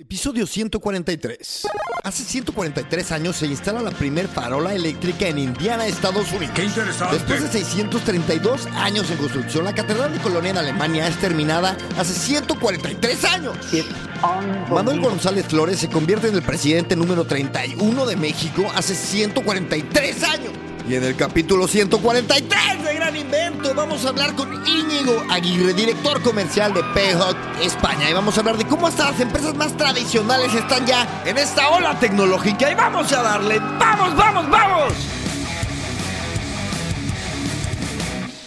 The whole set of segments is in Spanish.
Episodio 143. Hace 143 años se instala la primer farola eléctrica en Indiana, Estados Unidos. ¡Qué interesante! Después de 632 años en construcción, la Catedral de Colonia en Alemania es terminada hace 143 años. Manuel González Flores se convierte en el presidente número 31 de México hace 143 años. Y en el capítulo 143 de Gran Invento vamos a hablar con Íñigo Aguirre, director comercial de Payhawk España. Y vamos a hablar de cómo hasta las empresas más tradicionales están ya en esta ola tecnológica. Y vamos a darle, vamos, vamos, vamos.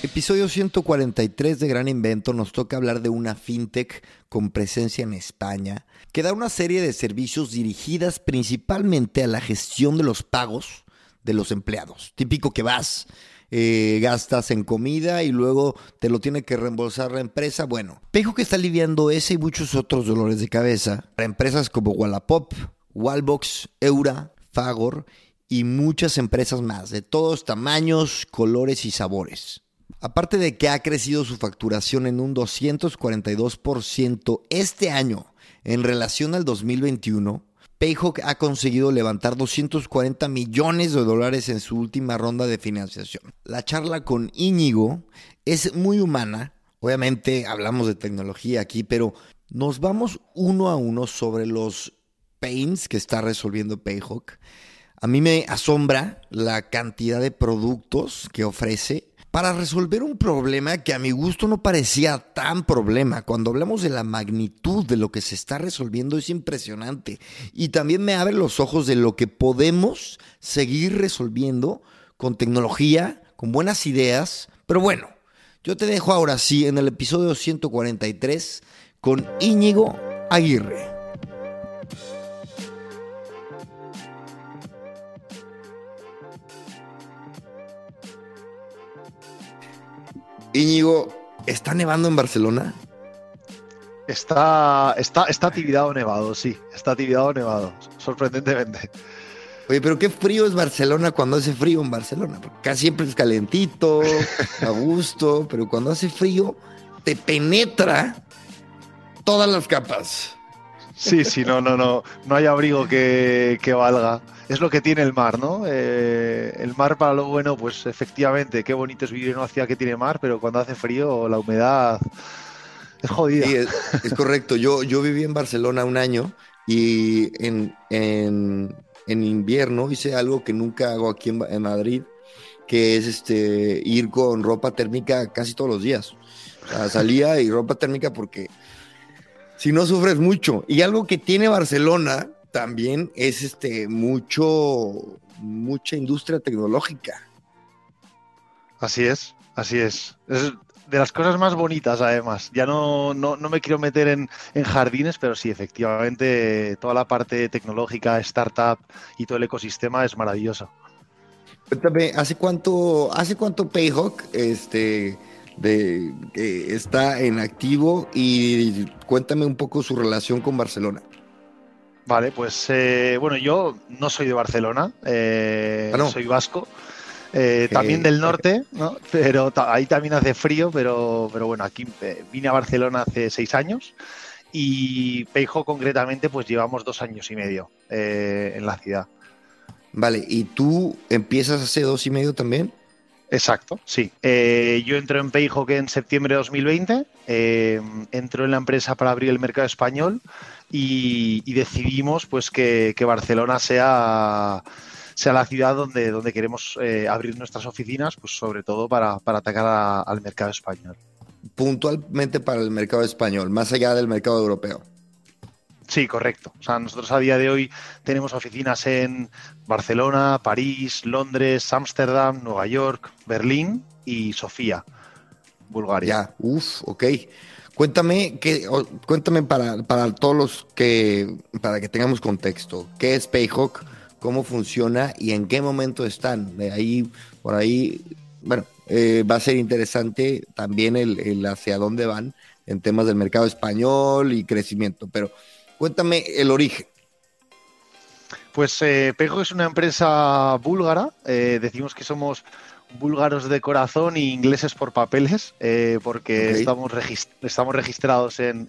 Episodio 143 de Gran Invento nos toca hablar de una fintech con presencia en España que da una serie de servicios dirigidas principalmente a la gestión de los pagos de los empleados. Típico que vas, eh, gastas en comida y luego te lo tiene que reembolsar la empresa. Bueno, Pejo que está aliviando ese y muchos otros dolores de cabeza para empresas como Wallapop, Wallbox, Eura, Fagor y muchas empresas más de todos tamaños, colores y sabores. Aparte de que ha crecido su facturación en un 242% este año en relación al 2021, Payhawk ha conseguido levantar 240 millones de dólares en su última ronda de financiación. La charla con Íñigo es muy humana. Obviamente hablamos de tecnología aquí, pero nos vamos uno a uno sobre los pains que está resolviendo Payhawk. A mí me asombra la cantidad de productos que ofrece para resolver un problema que a mi gusto no parecía tan problema. Cuando hablamos de la magnitud de lo que se está resolviendo es impresionante. Y también me abre los ojos de lo que podemos seguir resolviendo con tecnología, con buenas ideas. Pero bueno, yo te dejo ahora sí en el episodio 143 con Íñigo Aguirre. Íñigo, ¿está nevando en Barcelona? Está, está, está tibiado nevado, sí. Está tibiado nevado, sorprendentemente. Oye, pero qué frío es Barcelona cuando hace frío en Barcelona. Porque casi siempre es calentito, a gusto, pero cuando hace frío te penetra todas las capas. Sí, sí, no, no, no. No hay abrigo que, que valga. Es lo que tiene el mar, ¿no? Eh, el mar para lo bueno, pues efectivamente, qué bonito es vivir en una ciudad que tiene mar, pero cuando hace frío, la humedad es jodida. Sí, es, es correcto. Yo, yo viví en Barcelona un año y en, en, en invierno hice algo que nunca hago aquí en, en Madrid, que es este ir con ropa térmica casi todos los días. O sea, salía y ropa térmica porque si no sufres mucho. Y algo que tiene Barcelona también es este mucho mucha industria tecnológica. Así es, así es. Es de las cosas más bonitas, además. Ya no, no, no me quiero meter en, en, jardines, pero sí, efectivamente, toda la parte tecnológica, startup y todo el ecosistema es maravilloso. Cuéntame, ¿hace cuánto, hace cuánto Payhawk este, de, eh, está en activo? Y cuéntame un poco su relación con Barcelona. Vale, pues eh, bueno, yo no soy de Barcelona, eh, ah, no. soy vasco. Eh, también del norte, ¿no? pero ahí también hace frío, pero, pero bueno, aquí vine a Barcelona hace seis años y Peijo concretamente pues llevamos dos años y medio eh, en la ciudad. Vale, ¿y tú empiezas hace dos y medio también? Exacto, sí. Eh, yo entro en Payhawk en septiembre de 2020, eh, entro en la empresa para abrir el mercado español y, decidimos pues que, Barcelona sea, sea, la ciudad donde, donde queremos eh, abrir nuestras oficinas, pues sobre todo para, para atacar al mercado español. Puntualmente para el mercado español, más allá del mercado europeo. Sí, correcto. O sea, nosotros a día de hoy tenemos oficinas en Barcelona, París, Londres, Ámsterdam, Nueva York, Berlín y Sofía, Bulgaria. Ya, uff, ok. Cuéntame, que, cuéntame para, para, todos los que, para que tengamos contexto, ¿qué es Payhawk? ¿Cómo funciona y en qué momento están? De ahí, por ahí, bueno, eh, va a ser interesante también el, el hacia dónde van en temas del mercado español y crecimiento, pero Cuéntame el origen. Pues eh, Pejo es una empresa búlgara. Eh, decimos que somos búlgaros de corazón y ingleses por papeles, eh, porque estamos, estamos registrados en,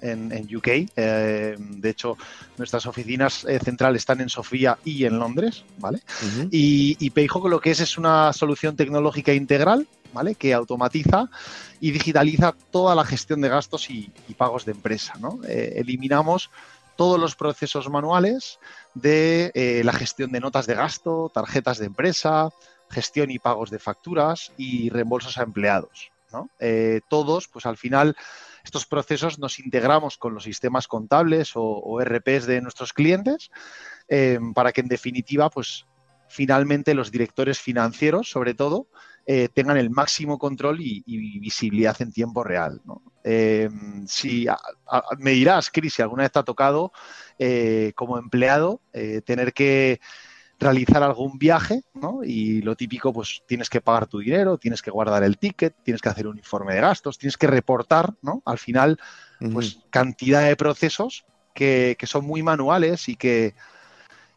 UK. Eh, de hecho, nuestras oficinas eh, centrales están en Sofía y en Londres, ¿vale? Y, y Payhawk lo que es es una solución tecnológica integral, ¿vale? Que automatiza y digitaliza toda la gestión de gastos y, pagos de empresa, ¿no? eliminamos todos los procesos manuales de la gestión de notas de gasto, tarjetas de empresa, gestión y pagos de facturas y reembolsos a empleados. Eh, todos, pues al final, estos procesos nos integramos con los sistemas contables o, RPs de nuestros clientes eh, para que en definitiva, pues finalmente los directores financieros, sobre todo, eh, tengan el máximo control y, visibilidad en tiempo real. si me dirás, Cris, si alguna vez te ha tocado como empleado tener que realizar algún viaje, ¿no? Y lo típico, pues tienes que pagar tu dinero, tienes que guardar el ticket, tienes que hacer un informe de gastos, tienes que reportar, ¿no? Al final, pues cantidad de procesos que, son muy manuales y que,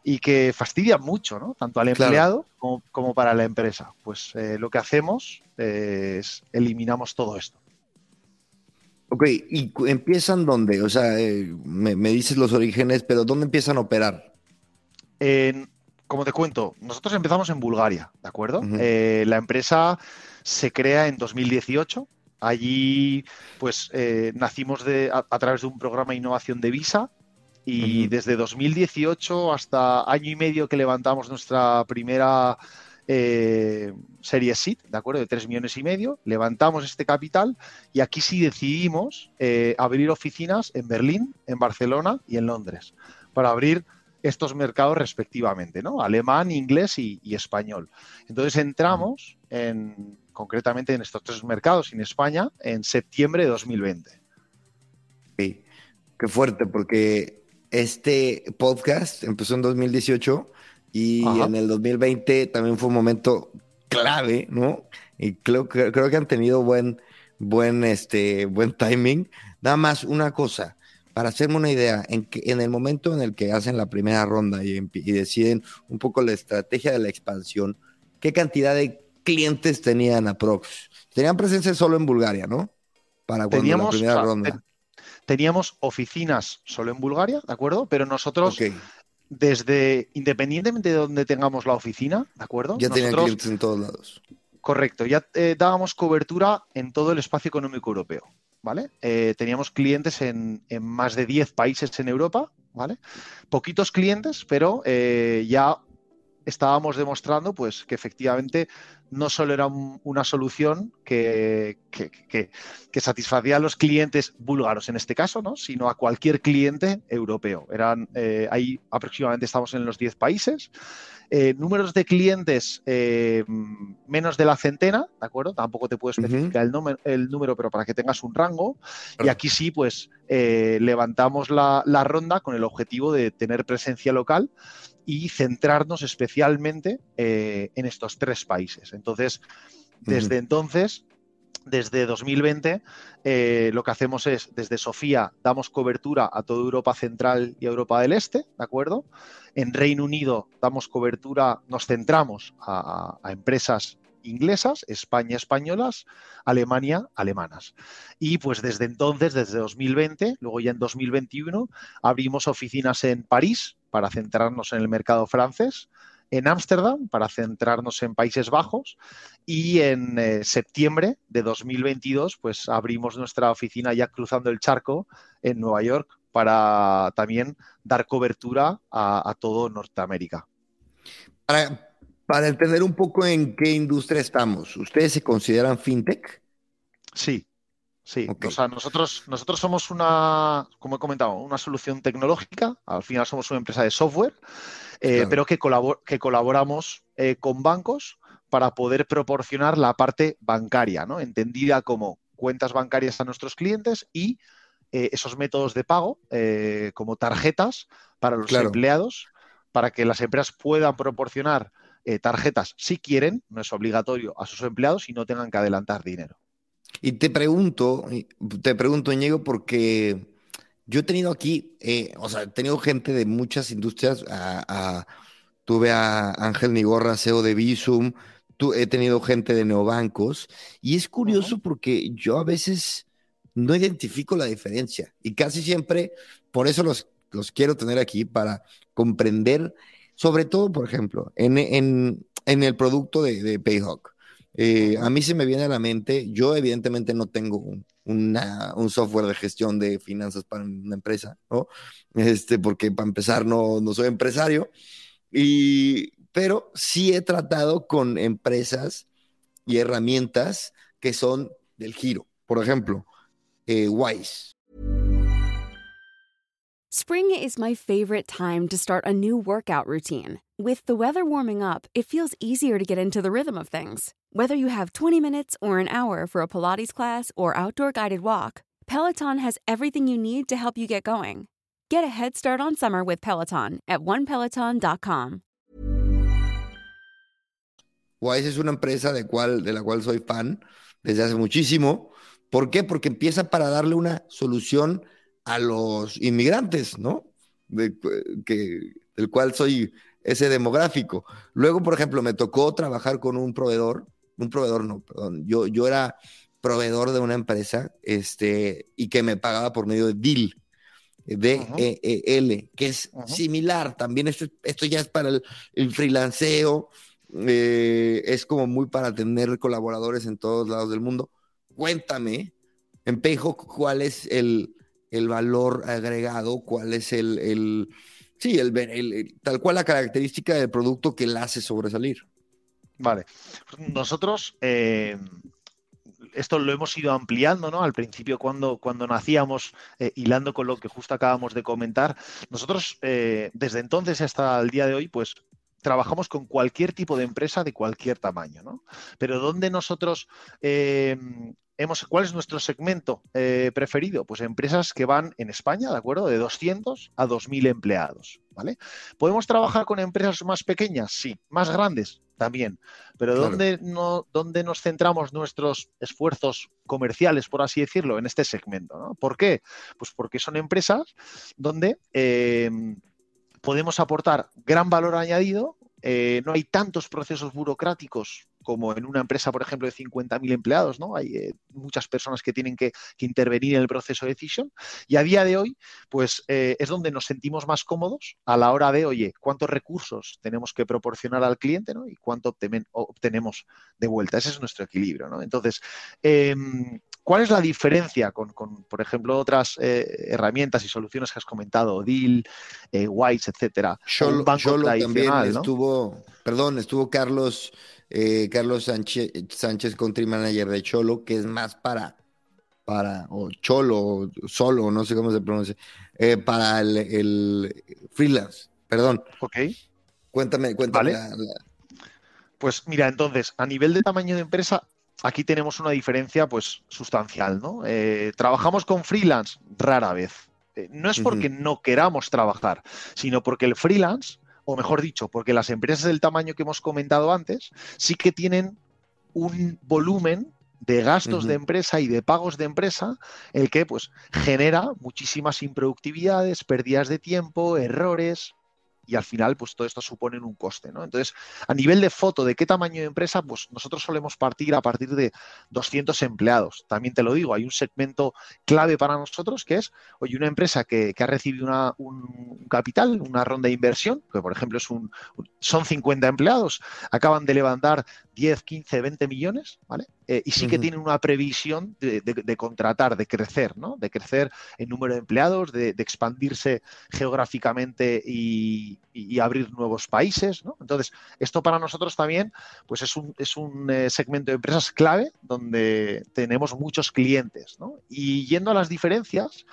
y que fastidian mucho, ¿no? Tanto al empleado como, para la empresa. Pues eh, lo que hacemos es eliminamos todo esto. Ok, ¿y empiezan dónde? O sea, eh, me, me, dices los orígenes, pero ¿dónde empiezan a operar? En, como te cuento, nosotros empezamos en Bulgaria, ¿de acuerdo? Eh, la empresa se crea en 2018. Allí, pues, eh, nacimos de, a, través de un programa de innovación de Visa y desde 2018 hasta año y medio que levantamos nuestra primera eh, serie SIT, ¿de acuerdo? De 3 millones y medio, levantamos este capital y aquí sí decidimos abrir oficinas en Berlín, en Barcelona y en Londres para abrir estos mercados respectivamente, ¿no? Alemán, inglés y, español. Entonces entramos en, concretamente en estos tres mercados en España en septiembre de 2020. Sí, qué fuerte, porque este podcast empezó en 2018 y en el 2020 también fue un momento clave, ¿no? Y creo, creo que han tenido buen, buen, este, buen timing. Nada más una cosa, para hacerme una idea, en, que, en el momento en el que hacen la primera ronda y, deciden un poco la estrategia de la expansión, ¿qué cantidad de clientes tenían aprox? Tenían presencia solo en Bulgaria, ¿no? Para teníamos, la primera ronda. Teníamos oficinas solo en Bulgaria, ¿de acuerdo? Pero nosotros, desde, independientemente de donde tengamos la oficina, ¿de acuerdo? Ya tenían clientes en todos lados. Correcto, ya eh, dábamos cobertura en todo el espacio económico europeo. ¿vale? Eh, teníamos clientes en, más de 10 países en Europa, ¿vale? Poquitos clientes, pero eh, ya estábamos demostrando pues, que efectivamente no solo era una solución que, satisfacía a los clientes búlgaros en este caso, ¿no? sino a cualquier cliente europeo. Eran, eh, ahí aproximadamente estamos en los 10 países. Eh, números de clientes eh, menos de la centena, ¿de acuerdo? Tampoco te puedo especificar el, número, el, número, pero para que tengas un rango. Y aquí sí, pues levantamos la, la ronda con el objetivo de tener presencia local y centrarnos especialmente eh, en estos tres países. Entonces, desde entonces, desde 2020, eh, lo que hacemos es, desde Sofía, damos cobertura a toda Europa Central y Europa del Este, ¿de acuerdo? En Reino Unido damos cobertura, nos centramos a, a empresas inglesas, España españolas, Alemania alemanas. Y pues desde entonces, desde 2020, luego ya en 2021, abrimos oficinas en París, para centrarnos en el mercado francés, en Ámsterdam para centrarnos en Países Bajos y en eh, septiembre de 2022 pues abrimos nuestra oficina ya cruzando el charco en Nueva York para también dar cobertura a, todo Norteamérica. Para, para, entender un poco en qué industria estamos, ¿ustedes se consideran fintech? Sí, Sí, o sea, nosotros, nosotros somos una, como he comentado, una solución tecnológica, al final somos una empresa de software, eh, pero que, que colaboramos eh, con bancos para poder proporcionar la parte bancaria, ¿no? entendida como cuentas bancarias a nuestros clientes y eh, esos métodos de pago como tarjetas para los empleados, para que las empresas puedan proporcionar tarjetas si quieren, no es obligatorio a sus empleados y no tengan que adelantar dinero. Y te pregunto, te pregunto, Ñego, porque yo he tenido aquí, eh, o sea, he tenido gente de muchas industrias. tuve a Ángel Nigorra, CEO de Visum, he tenido gente de neobancos y es curioso porque yo a veces no identifico la diferencia y casi siempre, por eso los, los quiero tener aquí para comprender, sobre todo, por ejemplo, en, en, en el producto de, de Payhawk. Eh, a mí se me viene a la mente, yo evidentemente no tengo un, un software de gestión de finanzas para una empresa, ¿no? Este, porque para empezar no, no soy empresario, y, pero sí he tratado con empresas y herramientas que son del giro. Por ejemplo, eh, Wise. Spring is my favorite time to start a new workout routine. With the weather warming up, it feels easier to get into the rhythm of things. Whether you have 20 minutes or an hour for a Pilates class or outdoor guided walk, Peloton has everything you need to help you get going. Get a head start on summer with Peloton at onepeloton.com. Wise es una empresa de, cual, de la cual soy fan desde hace muchísimo. ¿Por qué? Porque empieza para darle una solución a los inmigrantes, ¿no? De, que, del cual soy ese demográfico. Luego, por ejemplo, me tocó trabajar con un proveedor un proveedor no, perdón, yo, yo era proveedor de una empresa este, y que me pagaba por medio de DIL, D-E-E-L, que es similar también, esto, esto ya es para el, el freelanceo, eh, es como muy para tener colaboradores en todos lados del mundo. Cuéntame, en Payhawk, ¿cuál es el, el valor agregado? ¿Cuál es el, el sí, el, tal cual la característica del producto que la hace sobresalir? Vale. Nosotros eh, esto lo hemos ido ampliando, ¿no? Al principio, cuando, cuando nacíamos, eh, hilando con lo que justo acabamos de comentar, nosotros eh, desde entonces hasta el día de hoy, pues trabajamos con cualquier tipo de empresa de cualquier tamaño, ¿no? Pero donde nosotros hemos, ¿cuál es nuestro segmento preferido? Pues empresas que van en España, ¿de acuerdo? De 200 a 2.000 empleados, ¿vale? ¿Podemos trabajar con empresas más pequeñas? Sí. ¿Más grandes? también. Pero ¿dónde, no, ¿dónde nos centramos nuestros esfuerzos comerciales, por así decirlo, en este segmento? ¿no? ¿Por qué? Pues porque son empresas donde eh, podemos aportar gran valor añadido, eh, no hay tantos procesos burocráticos como en una empresa, por ejemplo, de 50.000 empleados, ¿no? Hay eh, muchas personas que tienen que, intervenir en el proceso de decisión y a día de hoy, pues eh, es donde nos sentimos más cómodos a la hora de, oye, cuántos recursos tenemos que proporcionar al cliente, ¿no? Y cuánto obtenemos de vuelta. Ese es nuestro equilibrio, ¿no? Entonces, em, ¿Cuál es la diferencia con, por ejemplo, otras eh, herramientas y soluciones que has comentado, Deal, eh, Wise, etcétera? Solo, también estuvo, perdón, estuvo Carlos eh, Carlos Sánchez, Sánchez, country manager de Cholo, que es más para, para, o Cholo, solo, no sé cómo se pronuncia, eh, para el, freelance, perdón. Ok. Cuéntame, cuéntame. Pues mira, entonces, a nivel de tamaño de empresa, aquí tenemos una diferencia pues sustancial, ¿no? Eh, trabajamos con freelance rara vez. no es porque no queramos trabajar, sino porque el freelance o mejor dicho, porque las empresas del tamaño que hemos comentado antes sí que tienen un volumen de gastos de empresa y de pagos de empresa, el que pues genera muchísimas improductividades, pérdidas de tiempo, errores, y al final, pues todo esto supone un coste, ¿no? Entonces, a nivel de foto, ¿de qué tamaño de empresa? Pues nosotros solemos partir a partir de 200 empleados. También te lo digo, hay un segmento clave para nosotros que es, oye, una empresa que, ha recibido una, un capital, una ronda de inversión, que por ejemplo es un, son 50 empleados, acaban de levantar 10, 15, 20 millones, ¿vale? Eh, y sí que tienen una previsión de, contratar, de crecer, ¿no? De crecer en número de empleados, de, expandirse geográficamente y, abrir nuevos países, ¿no? Entonces, esto para nosotros también, pues es un, es un eh, segmento de empresas clave donde tenemos muchos clientes, ¿no? Y yendo a las diferencias,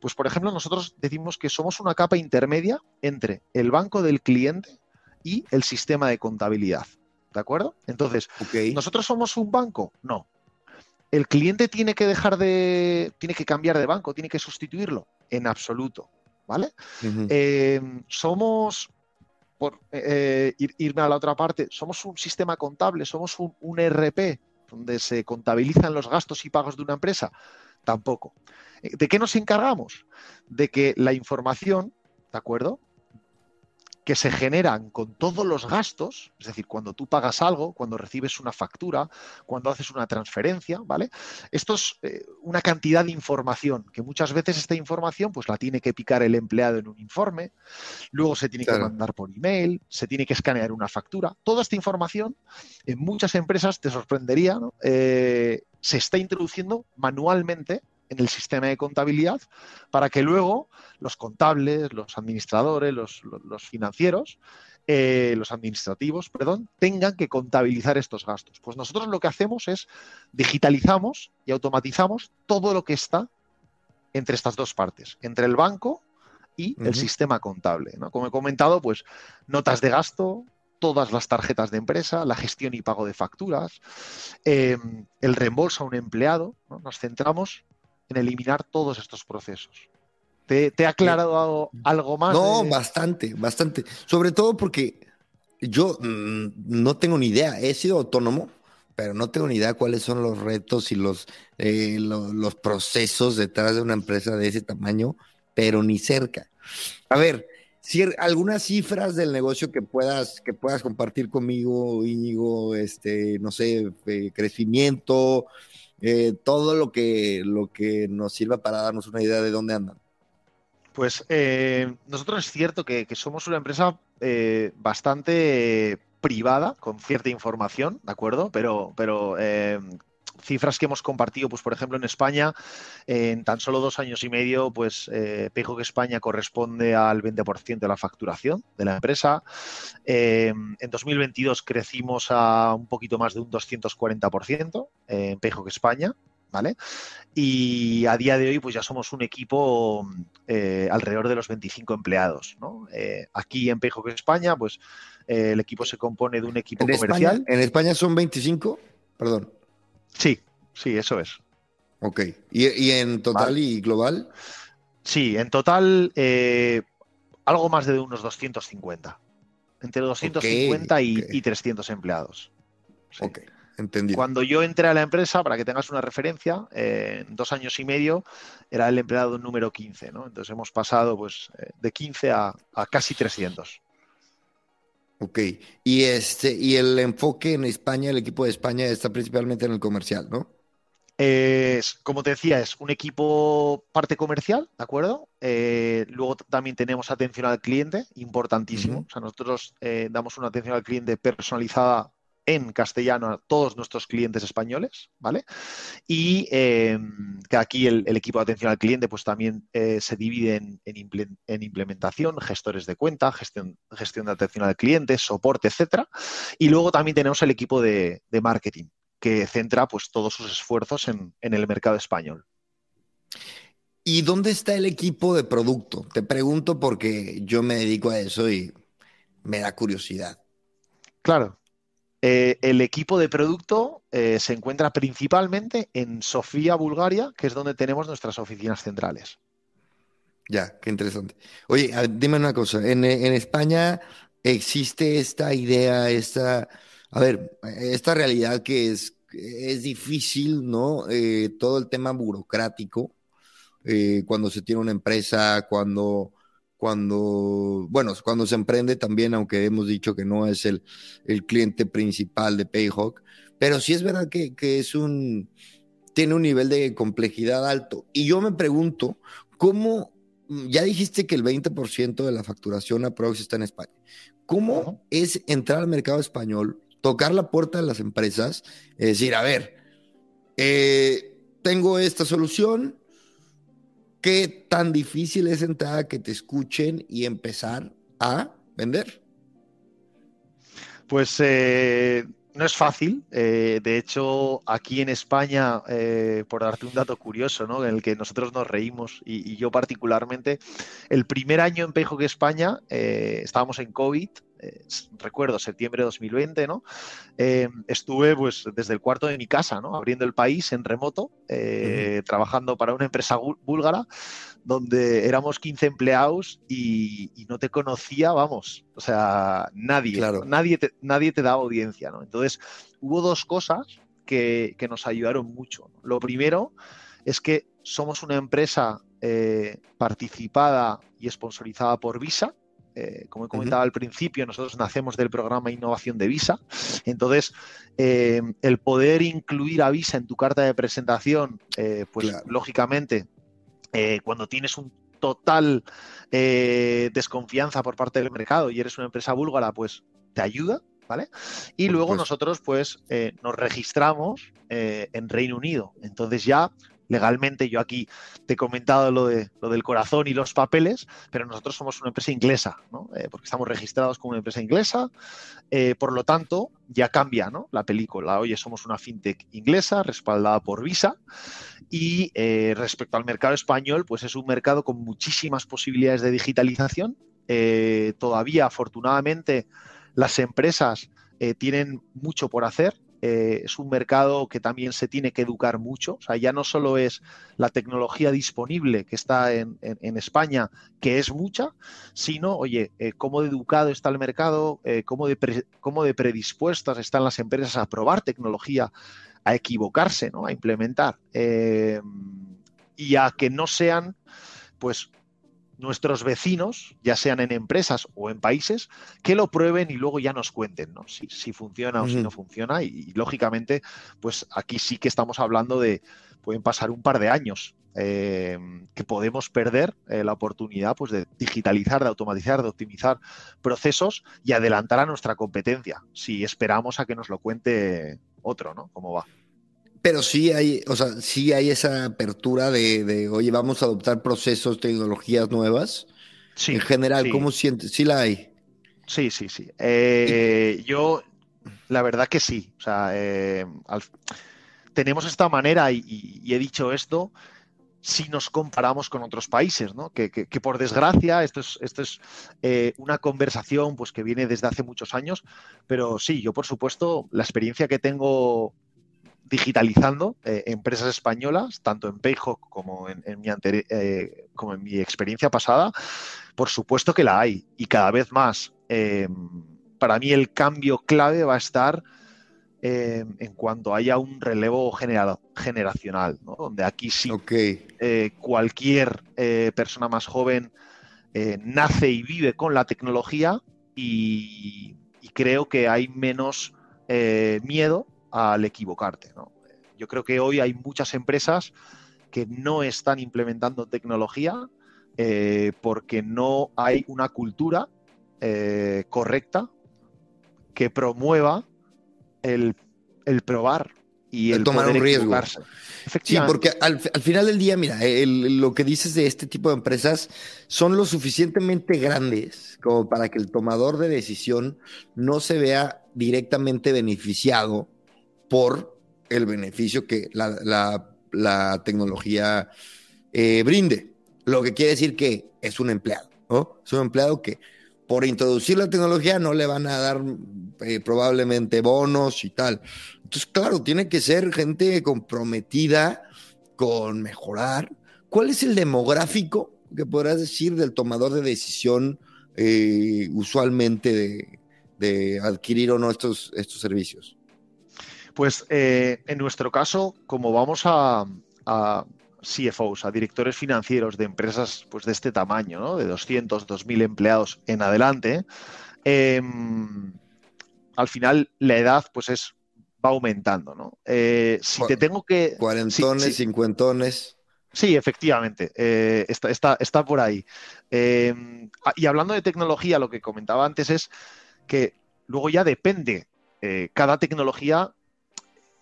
pues por ejemplo, nosotros decimos que somos una capa intermedia entre el banco del cliente y el sistema de contabilidad. ¿De acuerdo? Entonces, ¿nosotros somos un banco? No. ¿El cliente tiene que dejar de. tiene que cambiar de banco, tiene que sustituirlo? En absoluto. ¿Vale? Em, somos. Por eh, irme a la otra parte, somos un sistema contable, somos un, un RP donde se contabilizan los gastos y pagos de una empresa. Tampoco. ¿De qué nos encargamos? De que la información, ¿de acuerdo? Que se generan con todos los gastos, es decir, cuando tú pagas algo, cuando recibes una factura, cuando haces una transferencia, ¿vale? Esto es eh, una cantidad de información que muchas veces esta información pues la tiene que picar el empleado en un informe, luego se tiene que mandar por email, se tiene que escanear una factura. Toda esta información en muchas empresas, te sorprendería, eh, se está introduciendo manualmente en el sistema de contabilidad para que luego los contables, los administradores, los, financieros, eh, los administrativos, perdón, tengan que contabilizar estos gastos. Pues nosotros lo que hacemos es digitalizamos y automatizamos todo lo que está entre estas dos partes, entre el banco y el sistema contable. Como he comentado, pues notas de gasto, todas las tarjetas de empresa, la gestión y pago de facturas, eh, el reembolso a un empleado. Nos centramos en eliminar todos estos procesos. ¿Te, ha aclarado algo más? No, bastante, bastante. Sobre todo porque yo mm, no tengo ni idea. He sido autónomo, pero no tengo ni idea cuáles son los retos y los, eh, los procesos detrás de una empresa de ese tamaño, pero ni cerca. A ver, si algunas cifras del negocio que puedas, que puedas compartir conmigo, Íñigo, este, no sé, eh, crecimiento, eh, todo lo que, lo que nos sirva para darnos una idea de dónde andan. Pues eh, nosotros es cierto que, somos una empresa eh, bastante privada, con cierta información, ¿de acuerdo? Pero, pero cifras que hemos compartido, pues por ejemplo en España, en tan solo dos años y medio, pues eh, Pejo que España corresponde al 20% de la facturación de la empresa. en 2022 crecimos a un poquito más de un 240% en Pejo que España. ¿Vale? Y a día de hoy, pues ya somos un equipo eh, alrededor de los 25 empleados. ¿no? Eh, aquí en Pejo que España, pues el equipo se compone de un equipo comercial. ¿En España son 25? Perdón. Sí, sí, eso es. Ok. ¿Y, en total y global? Sí, en total eh, algo más de unos 250. Entre 250 y, 300 empleados. Ok, entendido. Cuando yo entré a la empresa, para que tengas una referencia, en dos años y medio era el empleado número 15, ¿no? Entonces hemos pasado pues, eh, de 15 a, a casi 300. Ok, y este, y el enfoque en España, el equipo de España está principalmente en el comercial, ¿no? Es, como te decía, es un equipo parte comercial, ¿de acuerdo? Eh, luego también tenemos atención al cliente, importantísimo. O sea, nosotros eh, damos una atención al cliente personalizada en castellano a todos nuestros clientes españoles, ¿vale? Y em, que aquí el, equipo de atención al cliente pues también eh, se divide en, implementación, gestores de cuenta, gestión, gestión de atención al cliente, soporte, etcétera. Y luego también tenemos el equipo de, marketing, que centra pues todos sus esfuerzos en, en el mercado español. ¿Y dónde está el equipo de producto? Te pregunto porque yo me dedico a eso y me da curiosidad. Claro, eh, el equipo de producto eh, se encuentra principalmente en Sofía, Bulgaria, que es donde tenemos nuestras oficinas centrales. Ya, qué interesante. Oye, dime una cosa, en, España existe esta idea, esta, a ver, esta realidad que es, es difícil, ¿no? Eh, todo el tema burocrático, cuando se tiene una empresa, cuando cuando, bueno, cuando se emprende también, aunque hemos dicho que no es el, cliente principal de Payhawk, pero sí es verdad que, es un, tiene un nivel de complejidad alto. Y yo me pregunto, ¿cómo, ya dijiste que el 20% de la facturación aprox está en España, ¿cómo es entrar al mercado español, tocar la puerta de las empresas, es decir, a ver, eh, tengo esta solución, ¿Qué tan difícil es entrar a que te escuchen y empezar a vender? Pues eh, no es fácil. Eh, de hecho, aquí en España, eh, por darte un dato curioso, ¿no? en el que nosotros nos reímos, y, yo particularmente, el primer año en Pejo que España, estábamos en COVID, recuerdo, septiembre de 2020, ¿no? estuve pues desde el cuarto de mi casa, ¿no? Abriendo el país en remoto, trabajando para una empresa búlgara donde éramos 15 empleados y, no te conocía, vamos, o sea, nadie, nadie, te, nadie te daba audiencia, ¿no? Entonces, hubo dos cosas que, nos ayudaron mucho. Lo primero es que somos una empresa eh, participada y sponsorizada por Visa, Eh, como he comentado al principio, nosotros nacemos del programa Innovación de Visa. Entonces, eh, el poder incluir a Visa en tu carta de presentación, pues lógicamente, cuando tienes un total desconfianza por parte del mercado y eres una empresa búlgara, pues te ayuda. ¿Vale? Y luego nosotros pues nos registramos en Reino Unido. Entonces ya legalmente. Yo aquí te he comentado lo, de, lo del corazón y los papeles, pero nosotros somos una empresa inglesa, ¿no? Eh, porque estamos registrados como una empresa inglesa. Eh, por lo tanto, ya cambia ¿no? la película. Oye, somos una fintech inglesa respaldada por Visa. Y eh, respecto al mercado español, pues es un mercado con muchísimas posibilidades de digitalización. todavía, afortunadamente, las empresas tienen mucho por hacer. Eh, es un mercado que también se tiene que educar mucho. O sea, ya no solo es la tecnología disponible que está en, España, que es mucha, sino, oye, eh, cómo de educado está el mercado, eh, cómo, de cómo de predispuestas están las empresas a probar tecnología, a equivocarse, ¿no? a implementar. y a que no sean, pues, nuestros vecinos, ya sean en empresas o en países, que lo prueben y luego ya nos cuenten ¿no? si, funciona o si no funciona. Y, lógicamente, pues aquí sí que estamos hablando de, pueden pasar un par de años eh, que podemos perder eh, la oportunidad pues, de digitalizar, de automatizar, de optimizar procesos y adelantar a nuestra competencia, si esperamos a que nos lo cuente otro, ¿no? ¿Cómo va? Pero sí hay, o sea, sí hay esa apertura de, oye, vamos a adoptar procesos, tecnologías nuevas. Sí. En general, ¿cómo sientes? Sí la hay. Sí, sí, sí. Eh, yo, la verdad que sí. O sea, eh, tenemos esta manera, y, he dicho esto, si nos comparamos con otros países, ¿no? Que, por desgracia, esto es, esto es eh, una conversación pues, que viene desde hace muchos años, pero sí, yo por supuesto, la experiencia que tengo digitalizando eh, empresas españolas, tanto en Payhawk como en, mi eh, como en mi experiencia pasada, por supuesto que la hay y cada vez más. Em, para mí el cambio clave va a estar em, en cuanto haya un relevo generacional, donde aquí sí eh, cualquier persona más joven nace y vive con la tecnología y creo que hay menos miedo al equivocarte. Yo creo que hoy hay muchas empresas que no están implementando tecnología eh, porque no hay una cultura eh, correcta que promueva el, probar y el, tomar un riesgo. Sí, porque al, final del día, mira, lo que dices de este tipo de empresas son lo suficientemente grandes como para que el tomador de decisión no se vea directamente beneficiado por el beneficio que la, tecnología eh, brinde. Lo que quiere decir que es un empleado, ¿no? Es un empleado que por introducir la tecnología no le van a dar eh, probablemente bonos y tal. Entonces, claro, tiene que ser gente comprometida con mejorar. ¿Cuál es el demográfico que podrás decir del tomador de decisión eh, usualmente de, de, adquirir o no estos, estos servicios? Pues eh, en nuestro caso, como vamos a, CFOs, a directores financieros de empresas pues, de este tamaño, ¿no? de 200, 2.000 empleados en adelante, em, al final la edad pues es va aumentando, ¿no? Eh, si te tengo que... Cuarentones, cincuentones. Sí, efectivamente, eh, está, está, por ahí. Em, y hablando de tecnología, lo que comentaba antes es que luego ya depende, cada tecnología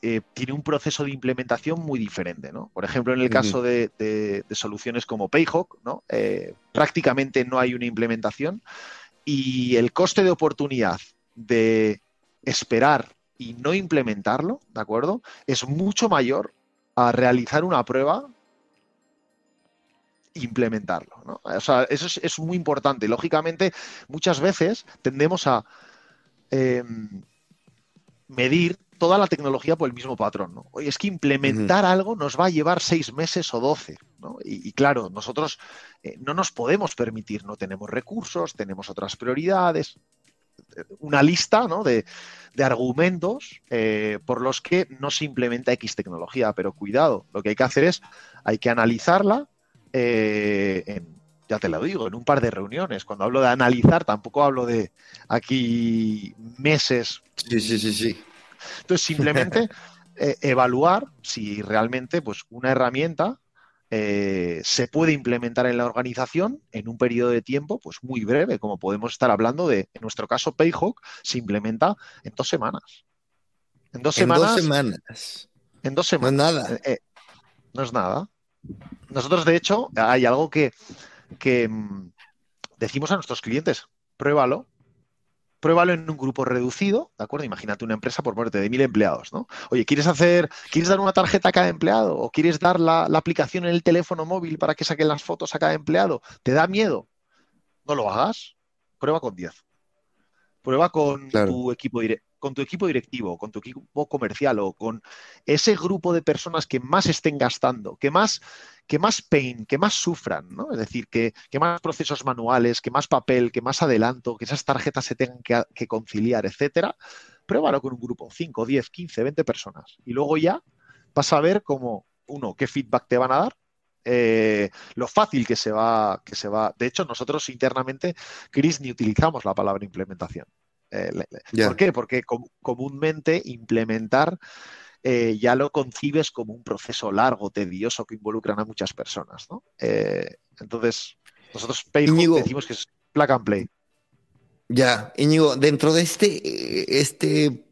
eh, tiene un proceso de implementación muy diferente. ¿no? Por ejemplo, en el caso de, soluciones como Payhawk, ¿no? Eh, prácticamente no hay una implementación y el coste de oportunidad de esperar y no implementarlo, ¿de acuerdo? Es mucho mayor a realizar una prueba implementarlo. ¿no? O sea, eso es, muy importante. Lógicamente, muchas veces tendemos a em, medir toda la tecnología por el mismo patrón. ¿no? Oye, es que implementar algo nos va a llevar seis meses o doce. ¿no? Y, claro, nosotros eh, no nos podemos permitir, no tenemos recursos, tenemos otras prioridades, una lista ¿no? de, argumentos eh, por los que no se implementa X tecnología. Pero cuidado, lo que hay que hacer es, hay que analizarla eh, en ya te lo digo, en un par de reuniones. Cuando hablo de analizar, tampoco hablo de aquí meses. Sí, sí, sí, sí. Entonces, simplemente eh, evaluar si realmente pues, una herramienta eh, se puede implementar en la organización en un periodo de tiempo pues muy breve, como podemos estar hablando de, en nuestro caso, Payhawk se implementa en dos semanas. En dos semanas. En dos semanas. En dos semanas. No es nada. Eh, no es nada. Nosotros, de hecho, hay algo que, que mm, decimos a nuestros clientes, pruébalo, pruébalo en un grupo reducido, ¿de acuerdo? Imagínate una empresa por parte de mil empleados, ¿no? Oye, ¿quieres hacer, quieres dar una tarjeta a cada empleado? ¿O quieres dar la, aplicación en el teléfono móvil para que saquen las fotos a cada empleado? ¿Te da miedo? No lo hagas. Prueba con 10. Prueba con tu equipo directo con tu equipo directivo, con tu equipo comercial o con ese grupo de personas que más estén gastando, que más, que más pain, que más sufran, ¿no? Es decir, que, más procesos manuales, que más papel, que más adelanto, que esas tarjetas se tengan que, conciliar, etcétera, pruébalo con un grupo, 5, 10, 15, 20 personas. Y luego ya vas a ver cómo, uno, qué feedback te van a dar, eh, lo fácil que se va, que se va. De hecho, nosotros internamente, Chris, ni utilizamos la palabra implementación. Eh, ¿Por qué? Porque comúnmente implementar eh, ya lo concibes como un proceso largo, tedioso, que involucran a muchas personas. ¿no? Eh, entonces, nosotros Payhawk decimos que es plug and play. Ya, Íñigo, dentro de este, este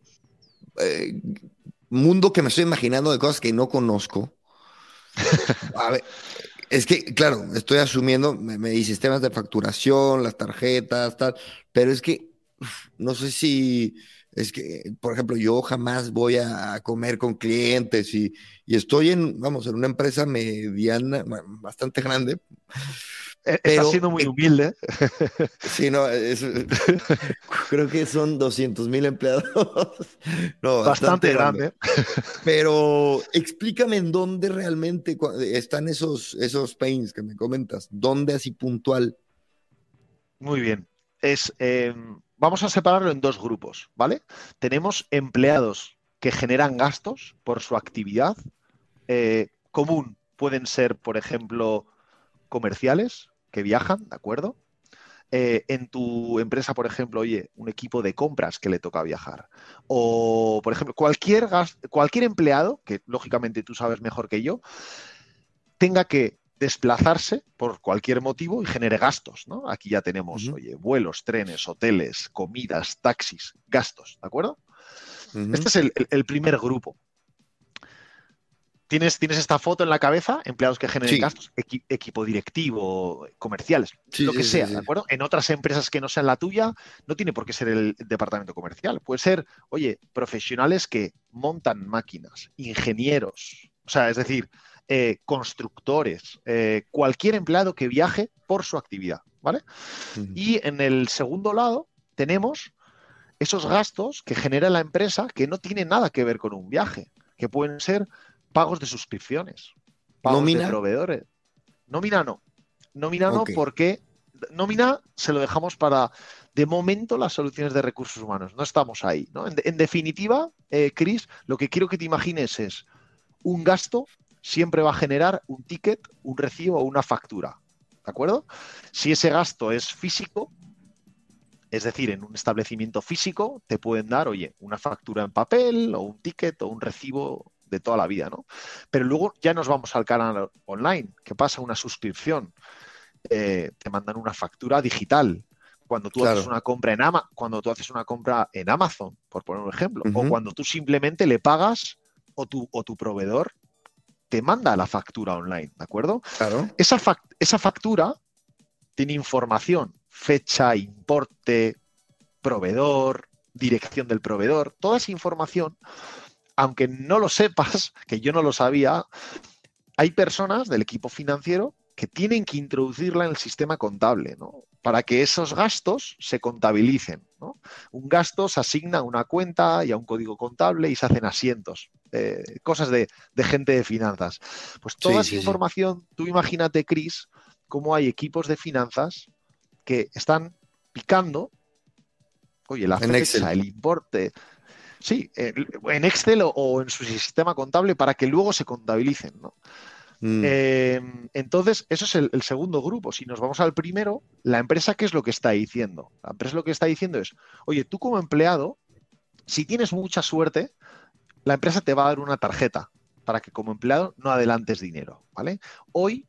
mundo que me estoy imaginando de cosas que no conozco, a ver, es que, claro, estoy asumiendo, me, me sistemas de facturación, las tarjetas, tal, pero es que no sé si es que, por ejemplo, yo jamás voy a comer con clientes y, estoy en, vamos, en una empresa mediana, bastante grande. E, está siendo muy humilde. Sí, no, creo que son 200 mil empleados. No, bastante, grande. Pero explícame en dónde realmente están esos, esos pains que me comentas. ¿Dónde así puntual? Muy bien. Es, em, vamos a separarlo en dos grupos, ¿vale? Tenemos empleados que generan gastos por su actividad eh, común. Pueden ser, por ejemplo, comerciales que viajan, ¿de acuerdo? Eh, en tu empresa, por ejemplo, oye, un equipo de compras que le toca viajar. O, por ejemplo, cualquier, cualquier empleado, que lógicamente tú sabes mejor que yo, tenga que desplazarse por cualquier motivo y genere gastos, ¿no? Aquí ya tenemos, oye, vuelos, trenes, hoteles, comidas, taxis, gastos, ¿de acuerdo? Este es el, primer grupo. ¿Tienes, tienes esta foto en la cabeza, empleados que generen gastos, equipo directivo, comerciales, lo que sea, ¿de acuerdo? En otras empresas que no sean la tuya, no tiene por qué ser el departamento comercial. Puede ser, oye, profesionales que montan máquinas, ingenieros, o sea, es decir, eh, constructores, eh, cualquier empleado que viaje por su actividad, ¿vale? Y en el segundo lado tenemos esos gastos que genera la empresa que no tienen nada que ver con un viaje, que pueden ser pagos de suscripciones, pagos de proveedores. Nómina no. Nómina no porque nómina se lo dejamos para, de momento, las soluciones de recursos humanos. No estamos ahí. ¿no? En, definitiva, eh, Chris, lo que quiero que te imagines es un gasto siempre va a generar un ticket, un recibo o una factura. ¿De acuerdo? Si ese gasto es físico, es decir, en un establecimiento físico, te pueden dar, oye, una factura en papel o un ticket o un recibo de toda la vida, ¿no? Pero luego ya nos vamos al canal online. ¿Qué pasa? Una suscripción. Eh, te mandan una factura digital. Cuando tú haces una compra en Ama cuando tú haces una compra en Amazon, por poner un ejemplo, o cuando tú simplemente le pagas o tu, o tu proveedor te manda la factura online, ¿de acuerdo? Claro. Esa, esa factura tiene información, fecha, importe, proveedor, dirección del proveedor, toda esa información, aunque no lo sepas, que yo no lo sabía, hay personas del equipo financiero que tienen que introducirla en el sistema contable, ¿no? Para que esos gastos se contabilicen. ¿no? Un gasto se asigna a una cuenta y a un código contable y se hacen asientos. Eh, cosas de, gente de finanzas. Pues toda esa información, tú imagínate, Chris, cómo hay equipos de finanzas que están picando, oye, la fecha, el importe, sí, en Excel o, en su sistema contable para que luego se contabilicen, ¿no? Mm. Eh, entonces, eso es el, segundo grupo. Si nos vamos al primero, la empresa, ¿qué es lo que está diciendo? La empresa lo que está diciendo es, oye, tú como empleado, si tienes mucha suerte, la empresa te va a dar una tarjeta para que como empleado no adelantes dinero, ¿vale? Hoy,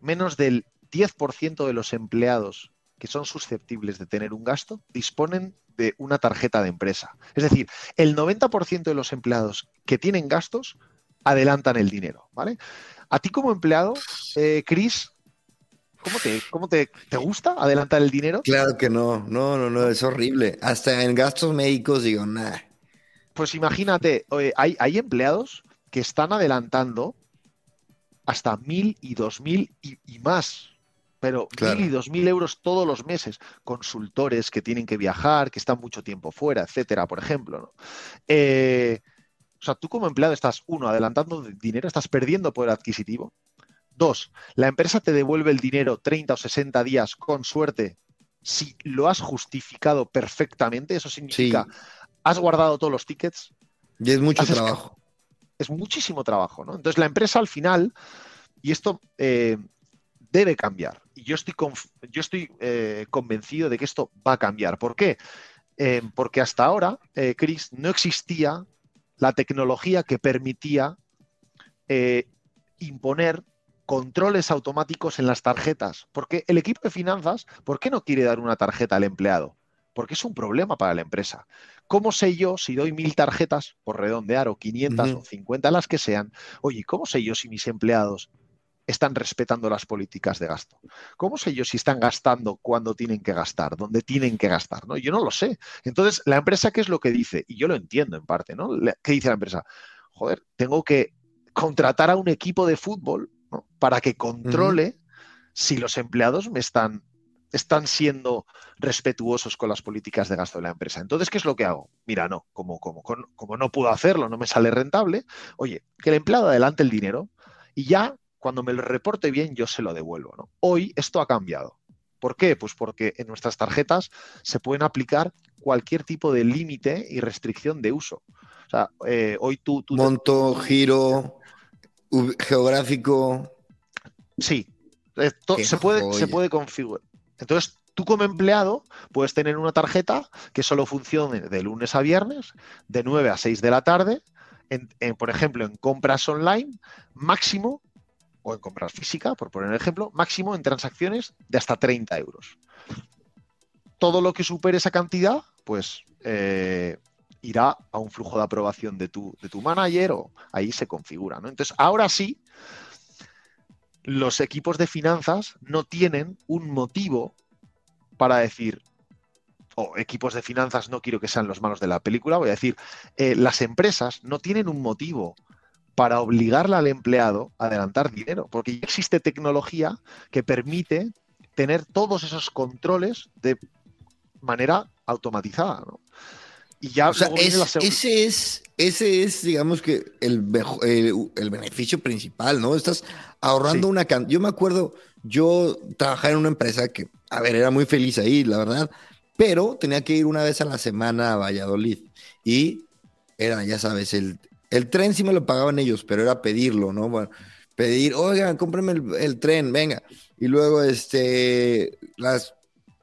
menos del 10% de los empleados que son susceptibles de tener un gasto disponen de una tarjeta de empresa. Es decir, el 90% de los empleados que tienen gastos adelantan el dinero, ¿vale? A ti como empleado, eh, Chris, ¿cómo, te, cómo te, gusta adelantar el dinero? Claro que no, no, no, no, es horrible. Hasta en gastos médicos digo, nada. Pues imagínate, hay, hay empleados que están adelantando hasta mil y dos mil y, más pero mil y dos mil euros todos los meses, consultores que tienen que viajar, que están mucho tiempo fuera, etcétera, por ejemplo. ¿no? Eh, o sea, tú como empleado estás, uno, adelantando dinero, estás perdiendo poder adquisitivo. Dos, la empresa te devuelve el dinero 30 o 60 días con suerte si lo has justificado perfectamente. Eso significa, has guardado todos los tickets. Y es mucho trabajo. Es muchísimo trabajo, ¿no? Entonces la empresa al final, y esto eh, debe cambiar. Y yo estoy, yo estoy eh, convencido de que esto va a cambiar. ¿Por qué? Eh, porque hasta ahora, Chris, no existía la tecnología que permitía eh, imponer controles automáticos en las tarjetas. Porque el equipo de finanzas, ¿por qué no quiere dar una tarjeta al empleado? Porque es un problema para la empresa. ¿Cómo sé yo si doy mil tarjetas, por redondear, o 500 o 50, las que sean? Oye, ¿cómo sé yo si mis empleados están respetando las políticas de gasto? ¿Cómo sé yo si están gastando cuando tienen que gastar, dónde tienen que gastar? ¿no? Yo no lo sé. Entonces, la empresa, ¿qué es lo que dice? Y yo lo entiendo en parte, ¿no? ¿Qué dice la empresa? Joder, tengo que contratar a un equipo de fútbol para que controle si los empleados me están, están siendo respetuosos con las políticas de gasto de la empresa. Entonces, ¿qué es lo que hago? Mira, no, como, como, como no puedo hacerlo, no me sale rentable, oye, que el empleado adelante el dinero y ya cuando me lo reporte bien, yo se lo devuelvo. ¿no? Hoy esto ha cambiado. ¿Por qué? Pues porque en nuestras tarjetas se pueden aplicar cualquier tipo de límite y restricción de uso. O sea, eh, hoy tú, Monto, giro, geográfico. Sí, se, puede, se puede configurar. Entonces, tú como empleado puedes tener una tarjeta que solo funcione de lunes a viernes, de 9 a 6 de la tarde, por ejemplo, en compras online, máximo o en compras física, por poner un ejemplo, máximo en transacciones de hasta 30 euros. Todo lo que supere esa cantidad, pues eh, irá a un flujo de aprobación de tu, de tu manager o ahí se configura. ¿no? Entonces, ahora sí, los equipos de finanzas no tienen un motivo para decir, o equipos de finanzas no quiero que sean los malos de la película, voy a decir, eh, las empresas no tienen un motivo para obligarle al empleado a adelantar dinero, porque ya existe tecnología que permite tener todos esos controles de manera automatizada. Y ya ese es ese es digamos que el, el, beneficio principal, ¿no? Estás ahorrando una cantidad. Yo me acuerdo, yo trabajaba en una empresa que, a ver, era muy feliz ahí, la verdad, pero tenía que ir una vez a la semana a Valladolid y era, ya sabes, el, el tren sí me lo pagaban ellos, pero era pedirlo, ¿no? Bueno, pedir, oigan, cómprenme el, tren, venga. Y luego, este, las,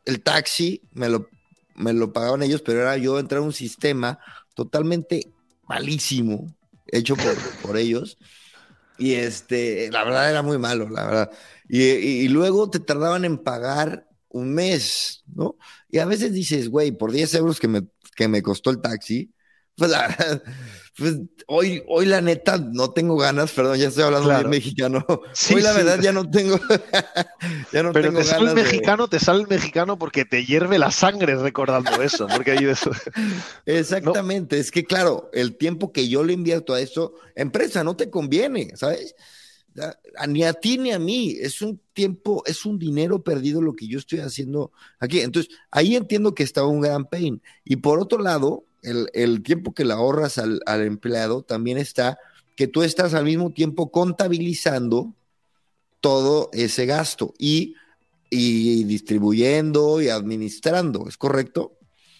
el taxi me lo, me lo pagaban ellos, pero era yo entrar a un sistema totalmente malísimo, hecho por, por ellos. Y este, la verdad era muy malo, la verdad. Y, y, luego te tardaban en pagar un mes, ¿no? Y a veces dices, güey, por 10 euros que me, que me costó el taxi, pues la verdad, pues hoy, hoy la neta no tengo ganas, perdón, ya estoy hablando bien mexicano. hoy la verdad ya no tengo, ya no Pero te sale el mexicano, te sale el mexicano porque te hierve la sangre recordando eso, porque hay eso. Exactamente, es que claro, el tiempo que yo le invierto a eso, empresa, no te conviene, ¿sabes? Ni a ti ni a mí, es un tiempo, es un dinero perdido lo que yo estoy haciendo aquí. Entonces, ahí entiendo que estaba un gran pain. Y por otro lado, el, tiempo que le ahorras al, empleado también está que tú estás al mismo tiempo contabilizando todo ese gasto y, y distribuyendo y administrando, ¿es correcto?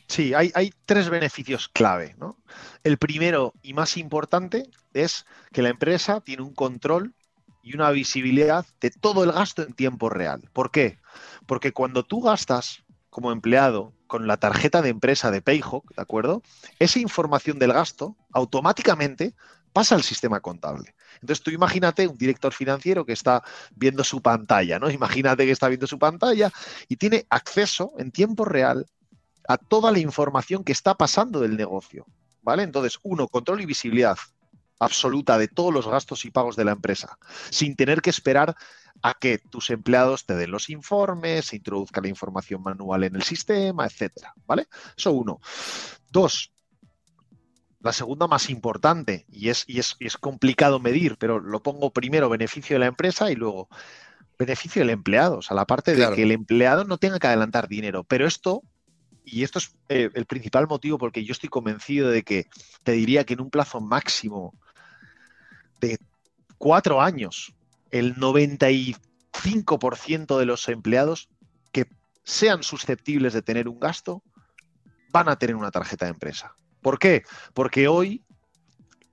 Sí, hay, hay, tres beneficios clave. ¿no? El primero y más importante es que la empresa tiene un control y una visibilidad de todo el gasto en tiempo real. ¿Por qué? Porque cuando tú gastas como empleado con la tarjeta de empresa de Payhawk, ¿de acuerdo? Esa información del gasto automáticamente pasa al sistema contable. Entonces tú imagínate un director financiero que está viendo su pantalla, ¿no? Imagínate que está viendo su pantalla y tiene acceso en tiempo real a toda la información que está pasando del negocio, ¿vale? Entonces, uno, control y visibilidad absoluta de todos los gastos y pagos de la empresa, sin tener que esperar a que tus empleados te den los informes, se introduzca la información manual en el sistema, etcétera, ¿vale? Eso uno. Dos, la segunda más importante, y es, y es, es complicado medir, pero lo pongo primero beneficio de la empresa y luego beneficio del empleado, o sea, la parte de que el empleado no tenga que adelantar dinero. Pero esto, y esto es eh, el principal motivo porque yo estoy convencido de que te diría que en un plazo máximo de cuatro años, el 95% de los empleados que sean susceptibles de tener un gasto van a tener una tarjeta de empresa. ¿Por qué? Porque hoy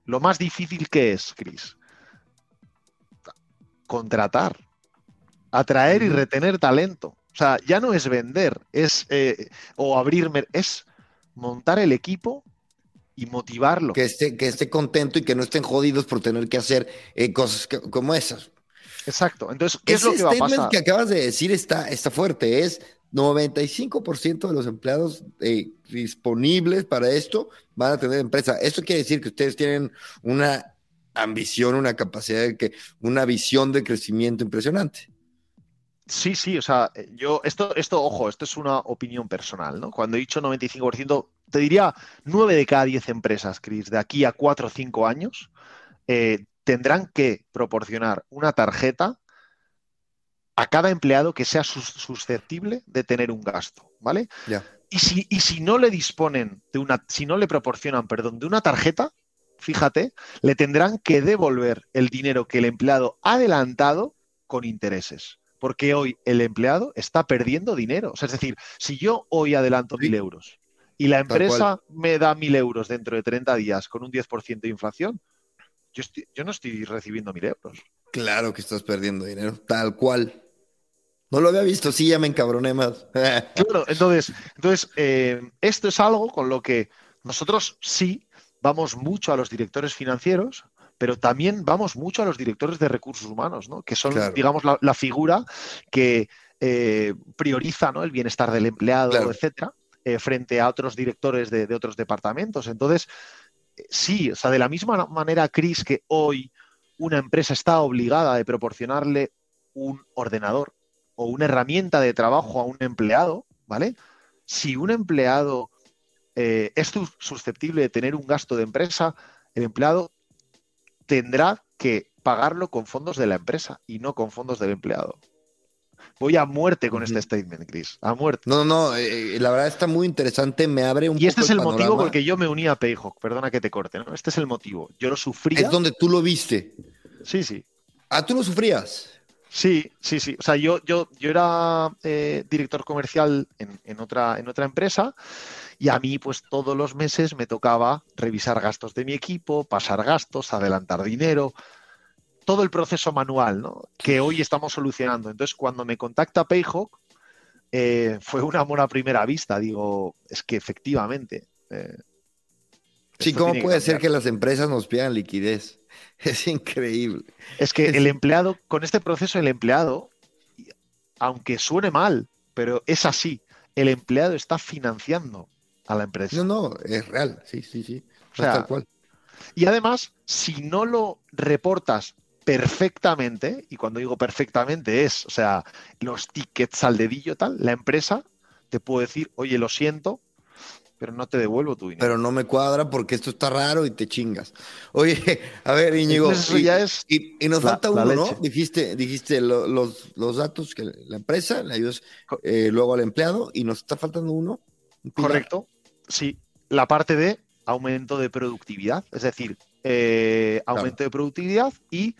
lo más difícil que es, Cris, contratar, atraer y retener talento. O sea, ya no es vender, es eh, o abrir, es montar el equipo y motivarlo. Que esté, que esté contento y que no estén jodidos por tener que hacer eh, cosas como esas. Exacto. Entonces, ¿qué es lo que va a pasar? que acabas de decir está, está fuerte. Es 95% de los empleados eh, disponibles para esto van a tener empresa. Esto quiere decir que ustedes tienen una ambición, una capacidad de que, una visión de crecimiento impresionante. Sí, sí, o sea, yo, esto, esto, ojo, esto es una opinión personal, ¿no? Cuando he dicho 95%, te diría 9 de cada 10 empresas, Chris, de aquí a 4 o 5 años, eh, tendrán que proporcionar una tarjeta a cada empleado que sea susceptible de tener un gasto, ¿vale? Y, si, y si no le disponen de una, si no le proporcionan, perdón, de una tarjeta, fíjate, le tendrán que devolver el dinero que el empleado ha adelantado con intereses. Porque hoy el empleado está perdiendo dinero. es decir, si yo hoy adelanto mil euros y la empresa me da mil euros dentro de 30 días con un 10% de inflación, yo, yo no estoy recibiendo mil euros. Claro que estás perdiendo dinero, tal cual. No lo había visto, sí, ya me encabroné más. claro, entonces, entonces eh, esto es algo con lo que nosotros sí vamos mucho a los directores financieros, pero también vamos mucho a los directores de recursos humanos, ¿no? que son, digamos, la, figura que eh, prioriza ¿no? el bienestar del empleado, etcétera, eh, frente a otros directores de, de otros departamentos. Entonces, sí, o sea, de la misma manera, Cris, que hoy una empresa está obligada de proporcionarle un ordenador o una herramienta de trabajo a un empleado, ¿vale? Si un empleado eh, es susceptible de tener un gasto de empresa, el empleado tendrá que pagarlo con fondos de la empresa y no con fondos del empleado. Voy a muerte con este statement, Chris. A muerte. No, no, eh, eh, la verdad está muy interesante. Me abre un Y este es el, motivo por el que yo me uní a Payhawk. Perdona que te corte, ¿no? Este es el motivo. Yo lo sufría. Es donde tú lo viste. Sí, sí. Ah, tú lo sufrías. Sí, sí, sí. O sea, yo, yo, yo era eh, director comercial en, otra, en otra empresa y a mí, pues todos los meses me tocaba revisar gastos de mi equipo, pasar gastos, adelantar dinero, todo el proceso manual, ¿no? Que hoy estamos solucionando. Entonces, cuando me contacta Payhawk, eh, fue un amor a primera vista. Digo, es que efectivamente. Eh, sí, ¿cómo puede ser que las empresas nos pidan liquidez? Es increíble. Es que el empleado, con este proceso, el empleado, aunque suene mal, pero es así, el empleado está financiando a la empresa. No, no, es real, sí, sí, sí. tal cual. Y además, si no lo reportas perfectamente, y cuando digo perfectamente es, o sea, los tickets al dedillo tal, la empresa te puede decir, oye, lo siento, pero no te devuelvo tu dinero. Pero no me cuadra porque esto está raro y te chingas. Oye, a ver, Íñigo. y, ya es y, nos falta uno, ¿no? Dijiste, dijiste los, datos que la empresa le ayudas eh, luego al empleado y nos está faltando uno. Correcto. Sí, la parte de aumento de productividad, es decir, eh, aumento de productividad y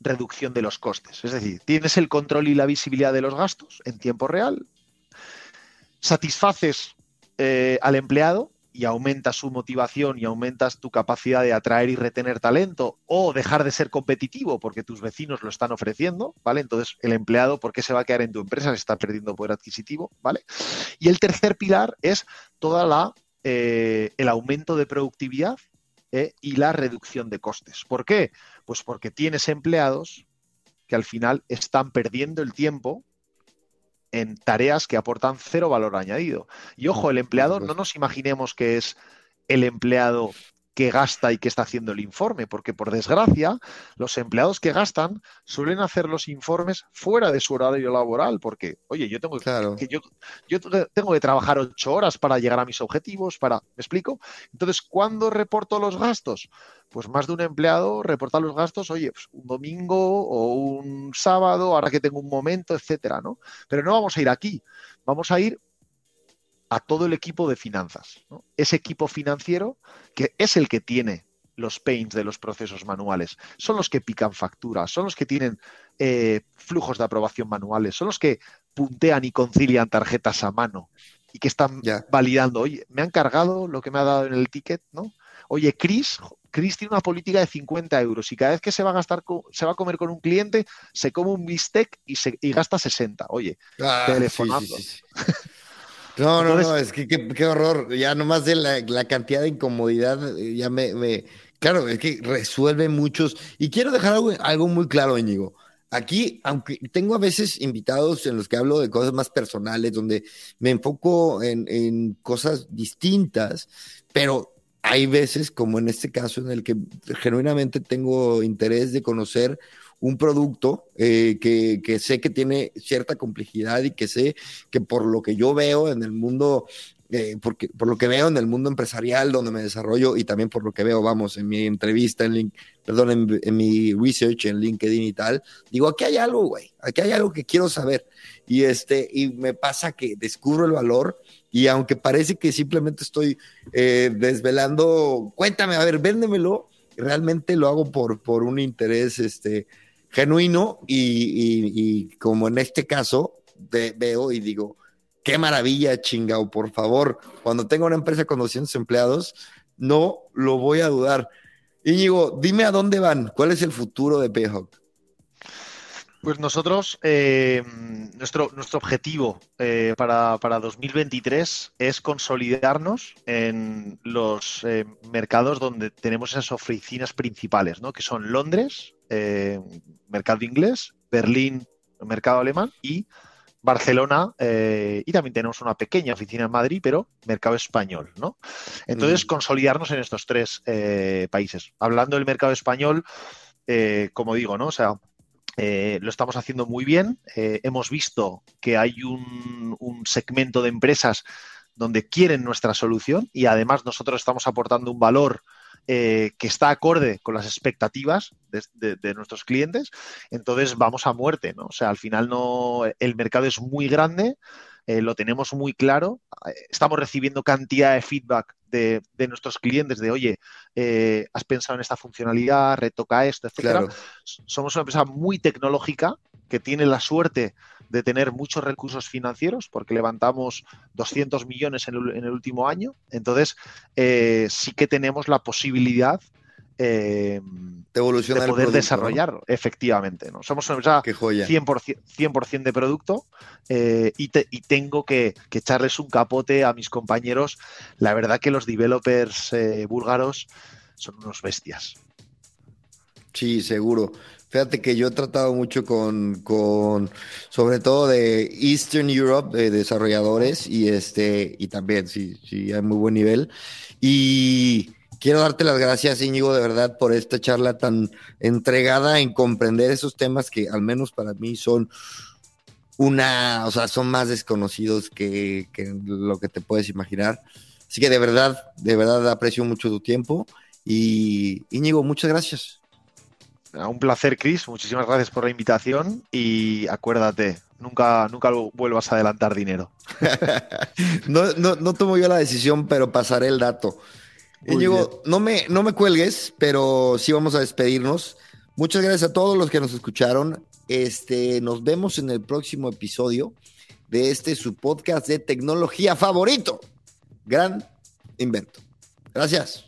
reducción de los costes. Es decir, tienes el control y la visibilidad de los gastos en tiempo real, satisfaces eh, al empleado y aumentas su motivación y aumentas tu capacidad de atraer y retener talento o dejar de ser competitivo porque tus vecinos lo están ofreciendo, ¿vale? Entonces el empleado, ¿por qué se va a quedar en tu empresa si está perdiendo poder adquisitivo, ¿vale? Y el tercer pilar es toda la eh, el aumento de productividad eh, y la reducción de costes. ¿Por qué? Pues porque tienes empleados que al final están perdiendo el tiempo en tareas que aportan cero valor añadido. Y ojo, el empleado no nos imaginemos que es el empleado que gasta y que está haciendo el informe, porque por desgracia los empleados que gastan suelen hacer los informes fuera de su horario laboral, porque, oye, yo tengo, que, yo, yo tengo que trabajar ocho horas para llegar a mis objetivos, para, ¿me explico? Entonces, ¿cuándo reporto los gastos? Pues más de un empleado reporta los gastos, oye, pues un domingo o un sábado, ahora que tengo un momento, etcétera, ¿no? Pero no vamos a ir aquí, vamos a ir a todo el equipo de finanzas. Ese equipo financiero que es el que tiene los pains de los procesos manuales, son los que pican facturas, son los que tienen eh, flujos de aprobación manuales, son los que puntean y concilian tarjetas a mano y que están validando, oye, me han cargado lo que me ha dado en el ticket, ¿no? Oye, Chris, Chris tiene una política de 50 euros y cada vez que se va a gastar, se va a comer con un cliente, se come un bistec y, se, y gasta 60. Oye, ah, telefonando. No, no, no, es que qué, horror. Ya nomás de la, cantidad de incomodidad, eh, ya me, Claro, es que resuelve muchos. Y quiero dejar algo, muy claro, Íñigo. Aquí, aunque tengo a veces invitados en los que hablo de cosas más personales, donde me enfoco en, en cosas distintas, pero hay veces, como en este caso, en el que genuinamente tengo interés de conocer un producto eh, que, sé que tiene cierta complejidad y que sé que por lo que yo veo en el mundo, eh, porque, por lo que veo en el mundo empresarial donde me desarrollo y también por lo que veo, vamos, en mi entrevista, en perdón, en, mi research en LinkedIn y tal, digo, aquí hay algo, güey, aquí hay algo que quiero saber. Y, este, y me pasa que descubro el valor y aunque parece que simplemente estoy eh, desvelando, cuéntame, a ver, véndemelo, realmente lo hago por, por un interés, este, genuino y, como en este caso veo y digo, qué maravilla, chingao, por favor, cuando tengo una empresa con 200 empleados, no lo voy a dudar. Íñigo, dime a dónde van, cuál es el futuro de Payhawk. Pues nosotros, eh, nuestro, nuestro objetivo eh, para, 2023 es consolidarnos en los eh, mercados donde tenemos esas oficinas principales, ¿no? que son Londres, mercado inglés, Berlín, mercado alemán y Barcelona y también tenemos una pequeña oficina en Madrid, pero mercado español, ¿no? Entonces, mm. consolidarnos en estos tres países. Hablando del mercado español, como digo, ¿no? O sea, eh, lo estamos haciendo muy bien. Eh, hemos visto que hay un, segmento de empresas donde quieren nuestra solución y además nosotros estamos aportando un valor eh, que está acorde con las expectativas de, nuestros clientes. Entonces vamos a muerte, ¿no? O sea, al final no, el mercado es muy grande, lo tenemos muy claro, estamos recibiendo cantidad de feedback de, nuestros clientes de, oye, eh, has pensado en esta funcionalidad, retoca esto, etcétera. Somos una empresa muy tecnológica que tiene la suerte de tener muchos recursos financieros porque levantamos 200 millones en el, último año. Entonces, eh, sí que tenemos la posibilidad eh, de, poder desarrollar, efectivamente. ¿no? Somos una empresa 100%, de producto eh, y, tengo que, echarles un capote a mis compañeros. La verdad que los developers eh, búlgaros son unos bestias. Sí, seguro. Fíjate que yo he tratado mucho con, con sobre todo de Eastern Europe, de desarrolladores, y este, y también, sí, sí, hay muy buen nivel. Y Quiero darte las gracias, Íñigo, de verdad, por esta charla tan entregada en comprender esos temas que al menos para mí son una, o sea, son más desconocidos que, lo que te puedes imaginar. Así que de verdad, de verdad aprecio mucho tu tiempo. Y Íñigo, muchas gracias. Un placer, Chris. Muchísimas gracias por la invitación y acuérdate, nunca, nunca vuelvas a adelantar dinero. no, no, no tomo yo la decisión, pero pasaré el dato. Íñigo, no me, no me cuelgues, pero sí vamos a despedirnos. Muchas gracias a todos los que nos escucharon. Este, nos vemos en el próximo episodio de este su podcast de tecnología favorito. Gran invento. Gracias.